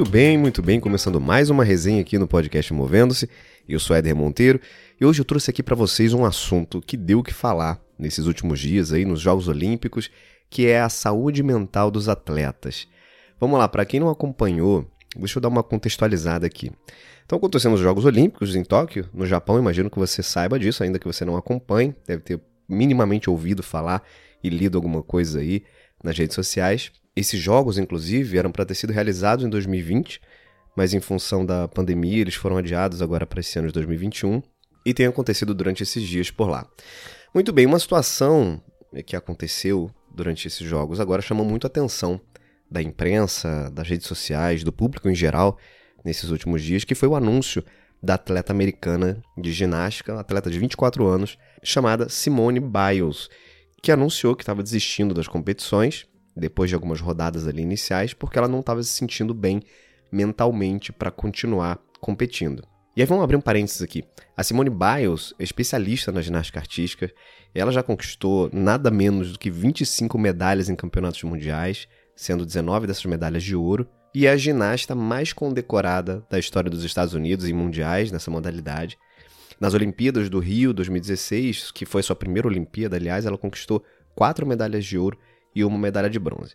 Muito bem, muito bem, começando mais uma resenha aqui no podcast Movendo-se. Eu sou Éder Monteiro e hoje eu trouxe aqui para vocês um assunto que deu o que falar nesses últimos dias aí nos Jogos Olímpicos, que é a saúde mental dos atletas. Vamos lá, para quem não acompanhou, deixa eu dar uma contextualizada aqui. Então, acontecendo os Jogos Olímpicos em Tóquio, no Japão, imagino que você saiba disso, ainda que você não acompanhe, deve ter minimamente ouvido falar e lido alguma coisa aí nas redes sociais. Esses jogos, inclusive, eram para ter sido realizados em 2020, mas em função da pandemia eles foram adiados agora para esse ano de 2021 e tem acontecido durante esses dias por lá. Muito bem, uma situação que aconteceu durante esses jogos agora chamou muito a atenção da imprensa, das redes sociais, do público em geral nesses últimos dias, que foi o anúncio da atleta americana de ginástica, atleta de 24 anos, chamada Simone Biles, que anunciou que estava desistindo das competições depois de algumas rodadas ali iniciais, porque ela não estava se sentindo bem mentalmente para continuar competindo. E aí vamos abrir um parênteses aqui. A Simone Biles é especialista na ginástica artística. Ela já conquistou nada menos do que 25 medalhas em campeonatos mundiais, sendo 19 dessas medalhas de ouro, e é a ginasta mais condecorada da história dos Estados Unidos em mundiais nessa modalidade. Nas Olimpíadas do Rio 2016, que foi sua primeira Olimpíada, aliás, ela conquistou quatro medalhas de ouro e uma medalha de bronze.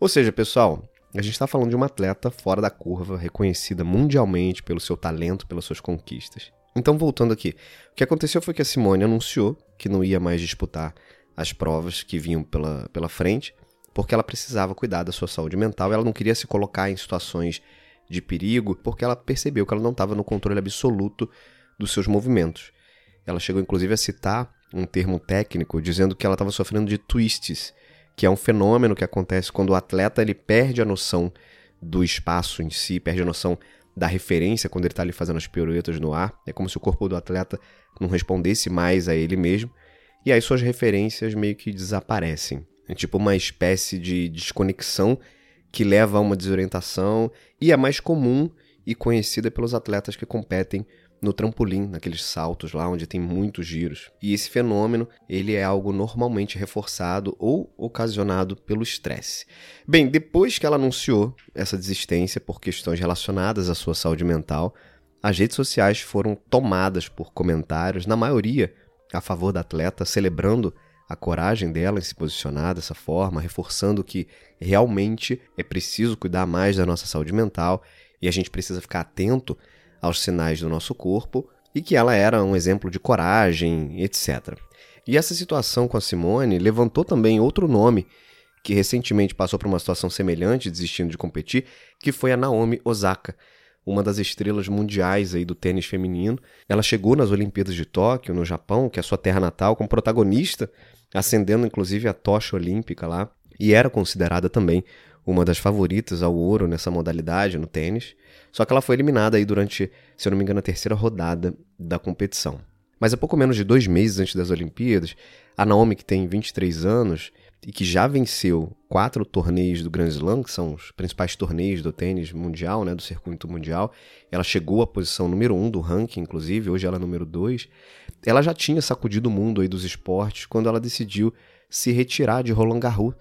Ou seja, pessoal, a gente está falando de uma atleta fora da curva, reconhecida mundialmente pelo seu talento, pelas suas conquistas. Então, voltando aqui, o que aconteceu foi que a Simone anunciou que não ia mais disputar as provas que vinham pela, pela frente, porque ela precisava cuidar da sua saúde mental, ela não queria se colocar em situações de perigo, porque ela percebeu que ela não estava no controle absoluto dos seus movimentos. Ela chegou inclusive a citar um termo técnico dizendo que ela estava sofrendo de twists, que é um fenômeno que acontece quando o atleta ele perde a noção do espaço em si, perde a noção da referência quando ele está ali fazendo as piruetas no ar. É como se o corpo do atleta não respondesse mais a ele mesmo. E aí suas referências meio que desaparecem. É tipo uma espécie de desconexão que leva a uma desorientação e é mais comum e conhecida pelos atletas que competem no trampolim, naqueles saltos lá onde tem muitos giros. E esse fenômeno, ele é algo normalmente reforçado ou ocasionado pelo estresse. Bem, depois que ela anunciou essa desistência por questões relacionadas à sua saúde mental, as redes sociais foram tomadas por comentários, na maioria a favor da atleta, celebrando a coragem dela em se posicionar dessa forma, reforçando que realmente é preciso cuidar mais da nossa saúde mental e a gente precisa ficar atento aos sinais do nosso corpo e que ela era um exemplo de coragem, etc. E essa situação com a Simone levantou também outro nome que recentemente passou por uma situação semelhante, desistindo de competir, que foi a Naomi Osaka, uma das estrelas mundiais aí do tênis feminino. Ela chegou nas Olimpíadas de Tóquio, no Japão, que é a sua terra natal, como protagonista, acendendo inclusive a tocha olímpica lá, e era considerada também uma das favoritas ao ouro nessa modalidade no tênis. Só que ela foi eliminada aí durante, se eu não me engano, a terceira rodada da competição. Mas há pouco menos de dois meses antes das Olimpíadas, a Naomi, que tem 23 anos e que já venceu quatro torneios do Grand Slam, que são os principais torneios do tênis mundial, né, do circuito mundial, ela chegou à posição número um do ranking, inclusive, hoje ela é número dois. Ela já tinha sacudido o mundo aí dos esportes quando ela decidiu se retirar de Roland Garros,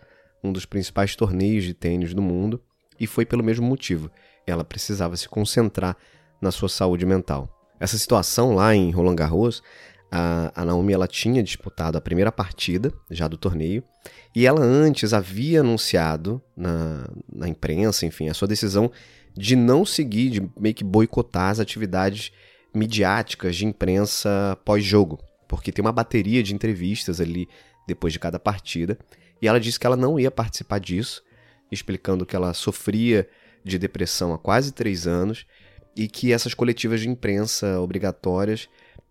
um dos principais torneios de tênis do mundo, e foi pelo mesmo motivo ela precisava se concentrar na sua saúde mental. Essa situação lá em Roland Garros, a, Naomi ela tinha disputado a primeira partida já do torneio e ela antes havia anunciado na, na imprensa, enfim, a sua decisão de não seguir, de meio que boicotar as atividades midiáticas de imprensa pós-jogo, porque tem uma bateria de entrevistas ali depois de cada partida e ela disse que ela não ia participar disso, explicando que ela sofria de depressão há quase três anos e que essas coletivas de imprensa obrigatórias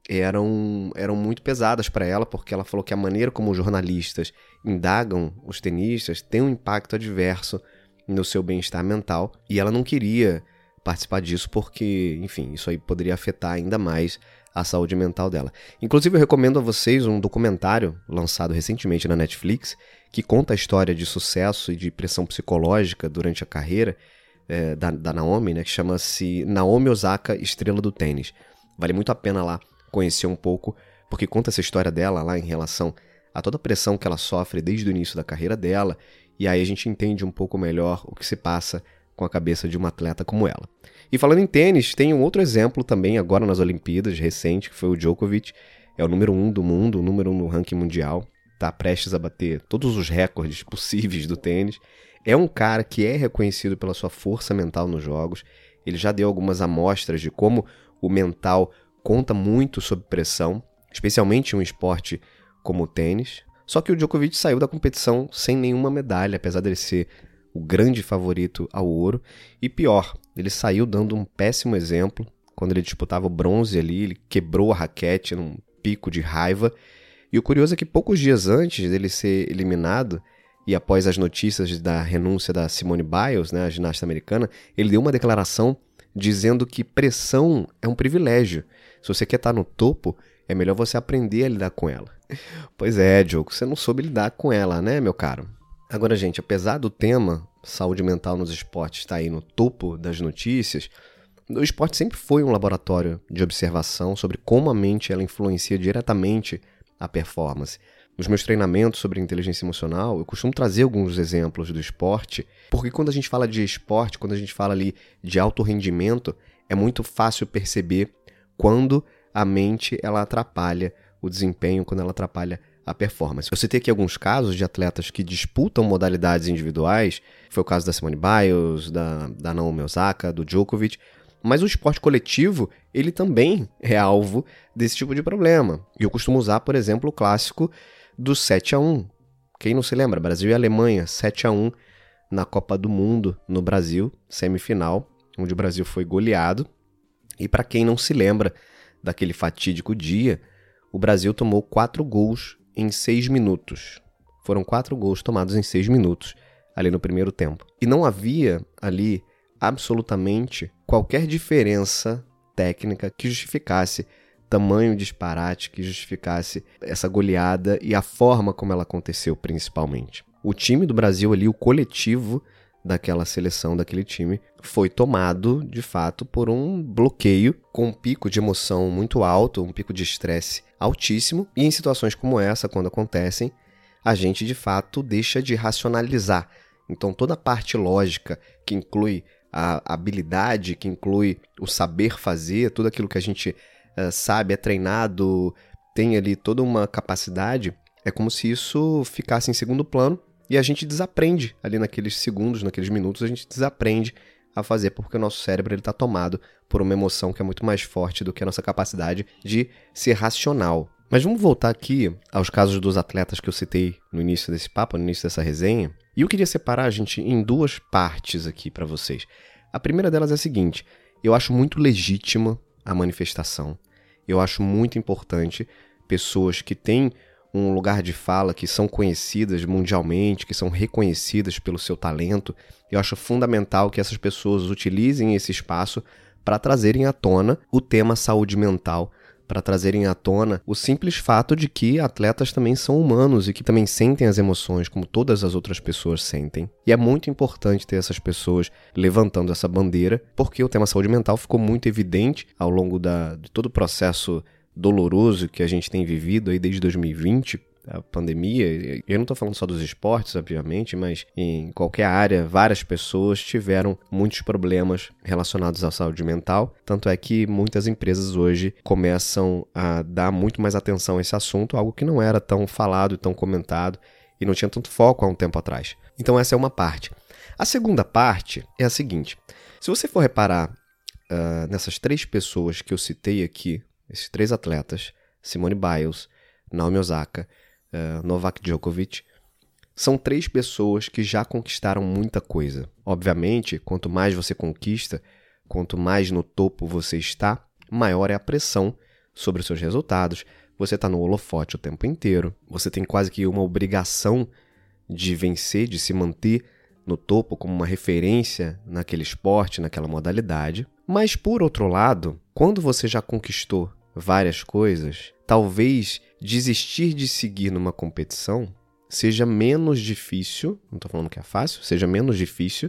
eram, eram muito pesadas para ela, porque ela falou que a maneira como os jornalistas indagam os tenistas tem um impacto adverso no seu bem-estar mental e ela não queria participar disso porque, enfim, isso aí poderia afetar ainda mais a saúde mental dela. Inclusive, eu recomendo a vocês um documentário lançado recentemente na Netflix que conta a história de sucesso e de pressão psicológica durante a carreira é, da, da Naomi, né, que chama-se Naomi Osaka, Estrela do Tênis. Vale muito a pena lá conhecer um pouco, porque conta essa história dela lá em relação a toda a pressão que ela sofre desde o início da carreira dela, e aí a gente entende um pouco melhor o que se passa com a cabeça de uma atleta como ela. E falando em tênis, tem um outro exemplo também agora nas Olimpíadas, recente, que foi o Djokovic. É o número um do mundo, o número um no ranking mundial. Está prestes a bater todos os recordes possíveis do tênis. É um cara que é reconhecido pela sua força mental nos jogos. Ele já deu algumas amostras de como o mental conta muito sob pressão, especialmente em um esporte como o tênis. Só que o Djokovic saiu da competição sem nenhuma medalha, apesar dele ser o grande favorito ao ouro. E pior, ele saiu dando um péssimo exemplo. Quando ele disputava o bronze ali, ele quebrou a raquete num pico de raiva. E o curioso é que poucos dias antes dele ser eliminado, e após as notícias da renúncia da Simone Biles, né, a ginasta americana, ele deu uma declaração dizendo que pressão é um privilégio. Se você quer estar no topo, é melhor você aprender a lidar com ela. Pois é, Diogo, você não soube lidar com ela, né, meu caro? Agora, gente, apesar do tema saúde mental nos esportes estar aí no topo das notícias, o esporte sempre foi um laboratório de observação sobre como a mente ela influencia diretamente a performance. Nos meus treinamentos sobre inteligência emocional, eu costumo trazer alguns exemplos do esporte, porque quando a gente fala de esporte, quando a gente fala ali de alto rendimento, é muito fácil perceber quando a mente ela atrapalha o desempenho, quando ela atrapalha a performance. Eu citei aqui alguns casos de atletas que disputam modalidades individuais, foi o caso da Simone Biles, da, da Naomi Osaka, do Djokovic, mas o esporte coletivo, ele também é alvo desse tipo de problema. E eu costumo usar, por exemplo, o clássico do 7 a 1 Quem não se lembra? Brasil e Alemanha, 7 a 1 na Copa do Mundo no Brasil, semifinal, onde o Brasil foi goleado. E para quem não se lembra daquele fatídico dia, o Brasil tomou quatro gols em seis minutos. Foram quatro gols tomados em seis minutos ali no primeiro tempo. E não havia ali absolutamente qualquer diferença técnica que justificasse tamanho disparate que justificasse essa goleada e a forma como ela aconteceu, principalmente. O time do Brasil ali, o coletivo daquela seleção, daquele time, foi tomado, de fato, por um bloqueio com um pico de emoção muito alto, um pico de estresse altíssimo, e em situações como essa, quando acontecem, a gente de fato deixa de racionalizar. Então, toda a parte lógica que inclui a habilidade, que inclui o saber fazer, tudo aquilo que a gente uh, sabe, é treinado, tem ali toda uma capacidade, é como se isso ficasse em segundo plano e a gente desaprende ali naqueles segundos, naqueles minutos, a gente desaprende a fazer porque o nosso cérebro está tomado por uma emoção que é muito mais forte do que a nossa capacidade de ser racional. Mas vamos voltar aqui aos casos dos atletas que eu citei no início desse papo, no início dessa resenha. E eu queria separar a gente em duas partes aqui para vocês. A primeira delas é a seguinte: eu acho muito legítima a manifestação. Eu acho muito importante pessoas que têm um lugar de fala, que são conhecidas mundialmente, que são reconhecidas pelo seu talento. Eu acho fundamental que essas pessoas utilizem esse espaço para trazerem à tona o tema saúde mental, para trazerem à tona o simples fato de que atletas também são humanos e que também sentem as emoções como todas as outras pessoas sentem. E é muito importante ter essas pessoas levantando essa bandeira, porque o tema saúde mental ficou muito evidente ao longo da, de todo o processo doloroso que a gente tem vivido aí desde 2020, a pandemia, eu não estou falando só dos esportes, obviamente, mas em qualquer área, várias pessoas tiveram muitos problemas relacionados à saúde mental. Tanto é que muitas empresas hoje começam a dar muito mais atenção a esse assunto, algo que não era tão falado tão comentado e não tinha tanto foco há um tempo atrás. Então, essa é uma parte. A segunda parte é a seguinte: se você for reparar uh, nessas três pessoas que eu citei aqui esses três atletas, Simone Biles, Naomi Osaka, uh, Novak Djokovic, são três pessoas que já conquistaram muita coisa. Obviamente, quanto mais você conquista, quanto mais no topo você está, maior é a pressão sobre os seus resultados. Você está no holofote o tempo inteiro. Você tem quase que uma obrigação de vencer, de se manter no topo como uma referência naquele esporte, naquela modalidade. Mas por outro lado, quando você já conquistou várias coisas, talvez desistir de seguir numa competição seja menos difícil, não estou falando que é fácil, seja menos difícil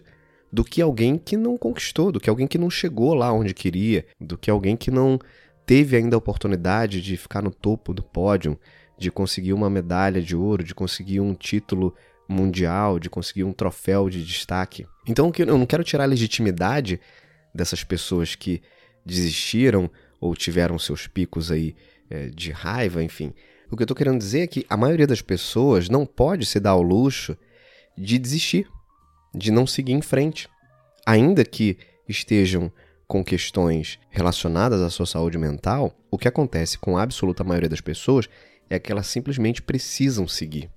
do que alguém que não conquistou, do que alguém que não chegou lá onde queria, do que alguém que não teve ainda a oportunidade de ficar no topo do pódio, de conseguir uma medalha de ouro, de conseguir um título mundial, de conseguir um troféu de destaque. Então eu não quero tirar a legitimidade dessas pessoas que desistiram ou tiveram seus picos aí é, de raiva, enfim. O que eu estou querendo dizer é que a maioria das pessoas não pode se dar ao luxo de desistir, de não seguir em frente. Ainda que estejam com questões relacionadas à sua saúde mental, o que acontece com a absoluta maioria das pessoas é que elas simplesmente precisam seguir.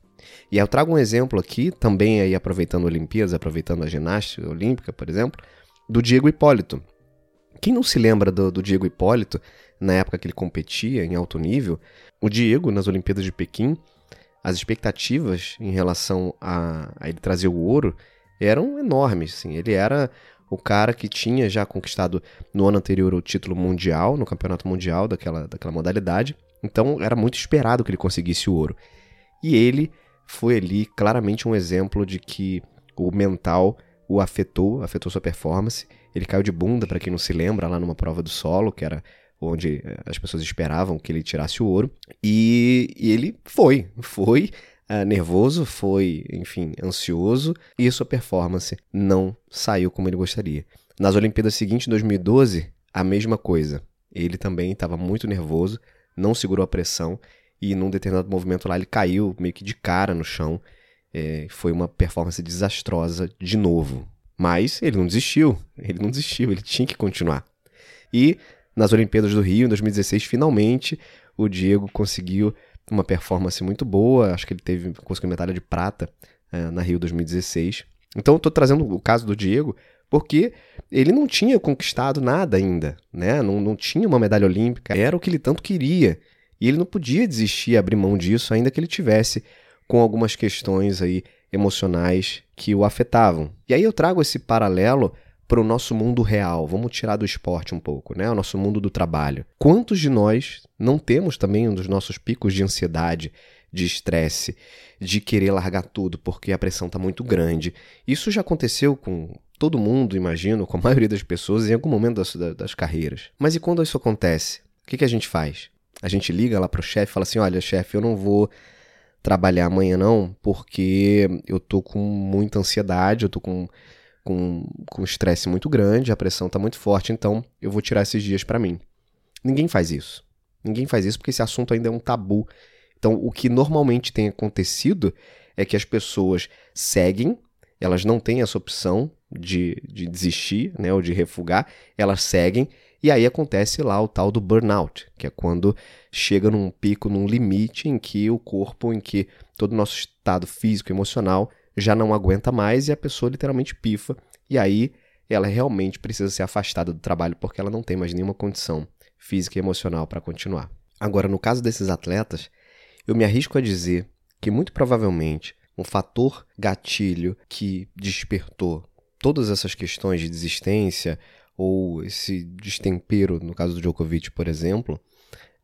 E eu trago um exemplo aqui, também aí aproveitando Olimpíadas, aproveitando a ginástica olímpica, por exemplo, do Diego Hipólito. Quem não se lembra do, do Diego Hipólito, na época que ele competia em alto nível, o Diego, nas Olimpíadas de Pequim, as expectativas em relação a, a ele trazer o ouro eram enormes. Assim. Ele era o cara que tinha já conquistado no ano anterior o título mundial, no campeonato mundial daquela, daquela modalidade. Então era muito esperado que ele conseguisse o ouro. E ele foi ali claramente um exemplo de que o mental o afetou, afetou sua performance. Ele caiu de bunda, para quem não se lembra, lá numa prova do solo, que era onde eh, as pessoas esperavam que ele tirasse o ouro. E, e ele foi, foi uh, nervoso, foi, enfim, ansioso, e sua performance não saiu como ele gostaria. Nas Olimpíadas seguintes, em 2012, a mesma coisa. Ele também estava muito nervoso, não segurou a pressão, e num determinado movimento lá ele caiu meio que de cara no chão. É, foi uma performance desastrosa de novo. Mas ele não desistiu, ele não desistiu, ele tinha que continuar. E nas Olimpíadas do Rio, em 2016, finalmente o Diego conseguiu uma performance muito boa. Acho que ele teve conseguiu medalha de prata é, na Rio 2016. Então, estou trazendo o caso do Diego porque ele não tinha conquistado nada ainda, né? Não, não tinha uma medalha olímpica, era o que ele tanto queria. E ele não podia desistir, abrir mão disso, ainda que ele tivesse com algumas questões aí emocionais que o afetavam. E aí eu trago esse paralelo para o nosso mundo real. Vamos tirar do esporte um pouco, né? O nosso mundo do trabalho. Quantos de nós não temos também um dos nossos picos de ansiedade, de estresse, de querer largar tudo porque a pressão está muito grande? Isso já aconteceu com todo mundo, imagino, com a maioria das pessoas em algum momento das, das carreiras. Mas e quando isso acontece? O que, que a gente faz? A gente liga lá pro chefe e fala assim: olha, chefe, eu não vou trabalhar amanhã não, porque eu tô com muita ansiedade, eu tô com com, com estresse muito grande, a pressão está muito forte, então eu vou tirar esses dias para mim. Ninguém faz isso. Ninguém faz isso porque esse assunto ainda é um tabu. Então, o que normalmente tem acontecido é que as pessoas seguem, elas não têm essa opção de, de desistir, né, ou de refugar, elas seguem, e aí acontece lá o tal do burnout, que é quando chega num pico, num limite em que o corpo, em que todo o nosso estado físico e emocional já não aguenta mais e a pessoa literalmente pifa. E aí ela realmente precisa ser afastada do trabalho porque ela não tem mais nenhuma condição física e emocional para continuar. Agora, no caso desses atletas, eu me arrisco a dizer que muito provavelmente um fator gatilho que despertou todas essas questões de desistência ou esse destempero, no caso do Djokovic, por exemplo,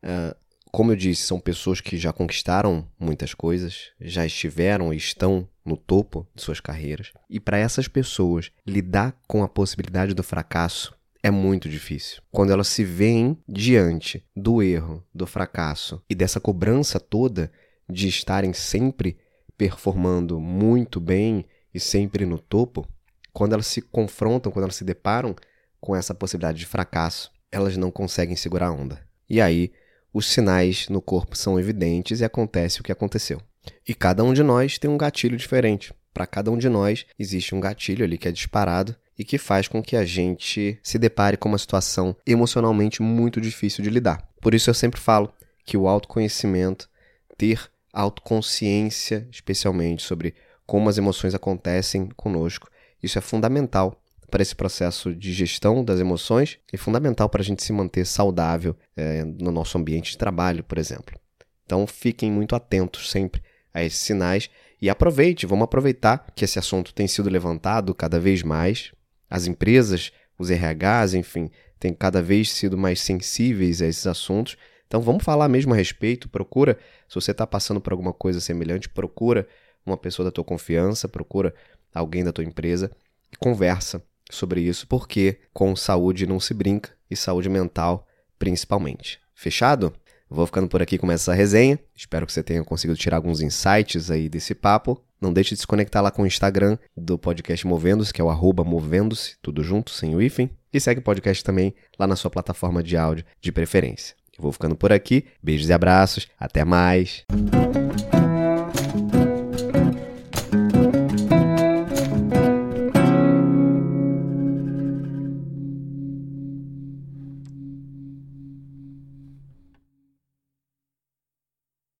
uh, como eu disse, são pessoas que já conquistaram muitas coisas, já estiveram e estão no topo de suas carreiras. E para essas pessoas, lidar com a possibilidade do fracasso é muito difícil. Quando elas se veem diante do erro, do fracasso e dessa cobrança toda de estarem sempre performando muito bem e sempre no topo, quando elas se confrontam, quando elas se deparam com essa possibilidade de fracasso, elas não conseguem segurar a onda. E aí, os sinais no corpo são evidentes e acontece o que aconteceu. E cada um de nós tem um gatilho diferente. Para cada um de nós existe um gatilho ali que é disparado e que faz com que a gente se depare com uma situação emocionalmente muito difícil de lidar. Por isso eu sempre falo que o autoconhecimento, ter autoconsciência, especialmente sobre como as emoções acontecem conosco, isso é fundamental para esse processo de gestão das emoções e fundamental para a gente se manter saudável é, no nosso ambiente de trabalho, por exemplo. Então fiquem muito atentos sempre a esses sinais e aproveite, vamos aproveitar que esse assunto tem sido levantado cada vez mais. As empresas, os RHs, enfim, têm cada vez sido mais sensíveis a esses assuntos. Então vamos falar mesmo a respeito. Procura, se você está passando por alguma coisa semelhante, procura uma pessoa da tua confiança, procura alguém da tua empresa e conversa sobre isso, porque com saúde não se brinca e saúde mental principalmente. Fechado? Vou ficando por aqui com essa resenha. Espero que você tenha conseguido tirar alguns insights aí desse papo. Não deixe de se conectar lá com o Instagram do podcast Movendo-se, que é o Movendo-se, tudo junto, sem o hífen. E segue o podcast também lá na sua plataforma de áudio de preferência. Vou ficando por aqui. Beijos e abraços. Até mais.